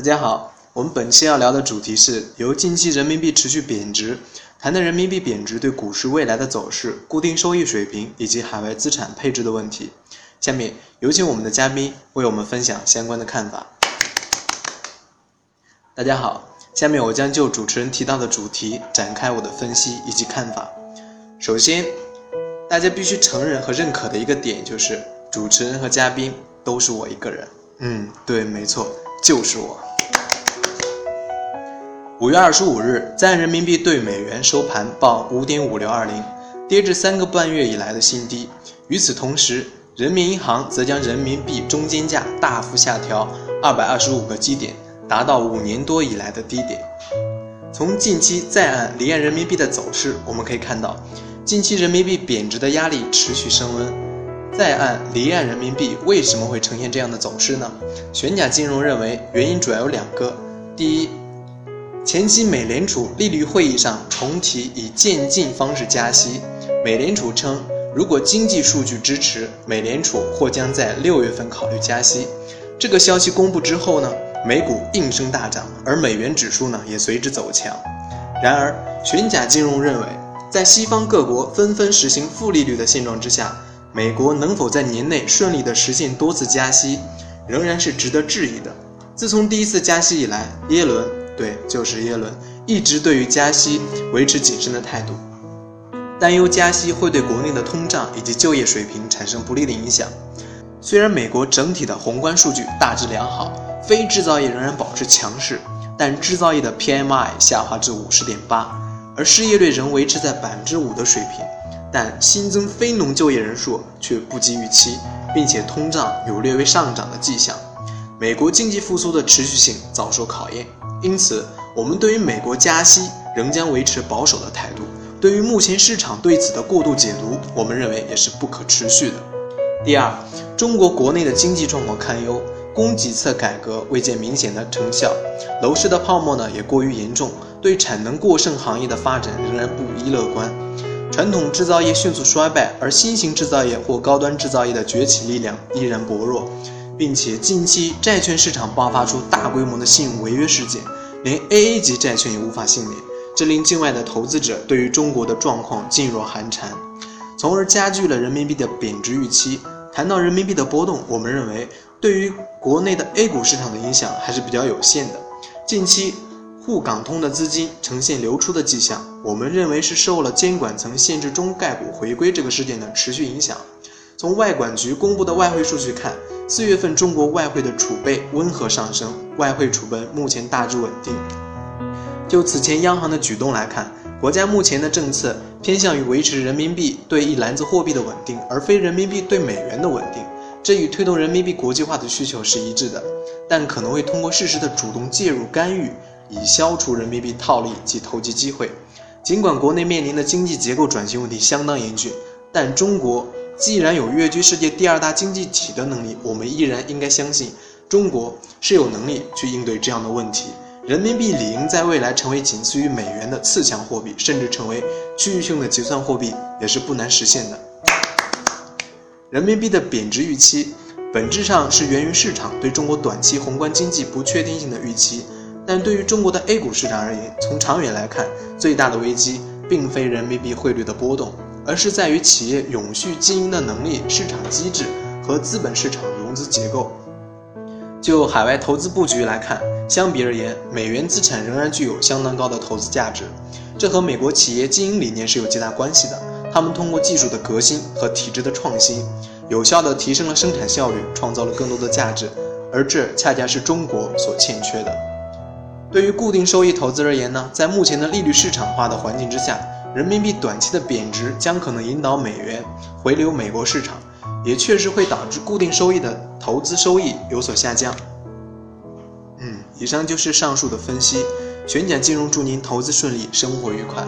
大家好，我们本期要聊的主题是由近期人民币持续贬值，谈谈人民币贬值对股市未来的走势、固定收益水平以及海外资产配置的问题。下面有请我们的嘉宾为我们分享相关的看法。大家好，下面我将就主持人提到的主题展开我的分析以及看法。首先，大家必须承认和认可的一个点就是，主持人和嘉宾都是我一个人。嗯，对，没错，就是我。五月二十五日，在人民币对美元收盘报五点五六二零，跌至三个半月以来的新低。与此同时，人民银行则将人民币中间价大幅下调二百二十五个基点，达到五年多以来的低点。从近期在岸离岸人民币的走势，我们可以看到，近期人民币贬值的压力持续升温。在岸离岸人民币为什么会呈现这样的走势呢？玄甲金融认为，原因主要有两个：第一，前期美联储利率会议上重提以渐进方式加息，美联储称如果经济数据支持，美联储或将在六月份考虑加息。这个消息公布之后呢，美股应声大涨，而美元指数呢也随之走强。然而，玄甲金融认为，在西方各国纷纷实行负利率的现状之下，美国能否在年内顺利地实现多次加息，仍然是值得质疑的。自从第一次加息以来，耶伦。对，就是耶伦一直对于加息维持谨慎的态度，担忧加息会对国内的通胀以及就业水平产生不利的影响。虽然美国整体的宏观数据大致良好，非制造业仍然保持强势，但制造业的 PMI 下滑至五十点八，而失业率仍维持在百分之五的水平，但新增非农就业人数却不及预期，并且通胀有略微上涨的迹象。美国经济复苏的持续性遭受考验。因此，我们对于美国加息仍将维持保守的态度。对于目前市场对此的过度解读，我们认为也是不可持续的。第二，中国国内的经济状况堪忧，供给侧改革未见明显的成效，楼市的泡沫呢也过于严重，对产能过剩行业的发展仍然不宜乐观。传统制造业迅速衰败，而新型制造业或高端制造业的崛起力量依然薄弱。并且近期债券市场爆发出大规模的信用违约事件，连 AA 级债券也无法幸免，这令境外的投资者对于中国的状况噤若寒蝉，从而加剧了人民币的贬值预期。谈到人民币的波动，我们认为对于国内的 A 股市场的影响还是比较有限的。近期沪港通的资金呈现流出的迹象，我们认为是受了监管层限制中概股回归这个事件的持续影响。从外管局公布的外汇数据看，四月份中国外汇的储备温和上升，外汇储备目前大致稳定。就此前央行的举动来看，国家目前的政策偏向于维持人民币对一篮子货币的稳定，而非人民币对美元的稳定。这与推动人民币国际化的需求是一致的，但可能会通过适时的主动介入干预，以消除人民币套利及投机机会。尽管国内面临的经济结构转型问题相当严峻，但中国。既然有跃居世界第二大经济体的能力，我们依然应该相信中国是有能力去应对这样的问题。人民币理应在未来成为仅次于美元的次强货币，甚至成为区域性的结算货币，也是不难实现的。人民币的贬值预期本质上是源于市场对中国短期宏观经济不确定性的预期，但对于中国的 A 股市场而言，从长远来看，最大的危机并非人民币汇率的波动。而是在于企业永续经营的能力、市场机制和资本市场融资结构。就海外投资布局来看，相比而言，美元资产仍然具有相当高的投资价值。这和美国企业经营理念是有极大关系的。他们通过技术的革新和体制的创新，有效地提升了生产效率，创造了更多的价值。而这恰恰是中国所欠缺的。对于固定收益投资而言呢，在目前的利率市场化的环境之下，人民币短期的贬值将可能引导美元回流美国市场，也确实会导致固定收益的投资收益有所下降。嗯，以上就是上述的分析。玄甲金融祝您投资顺利，生活愉快。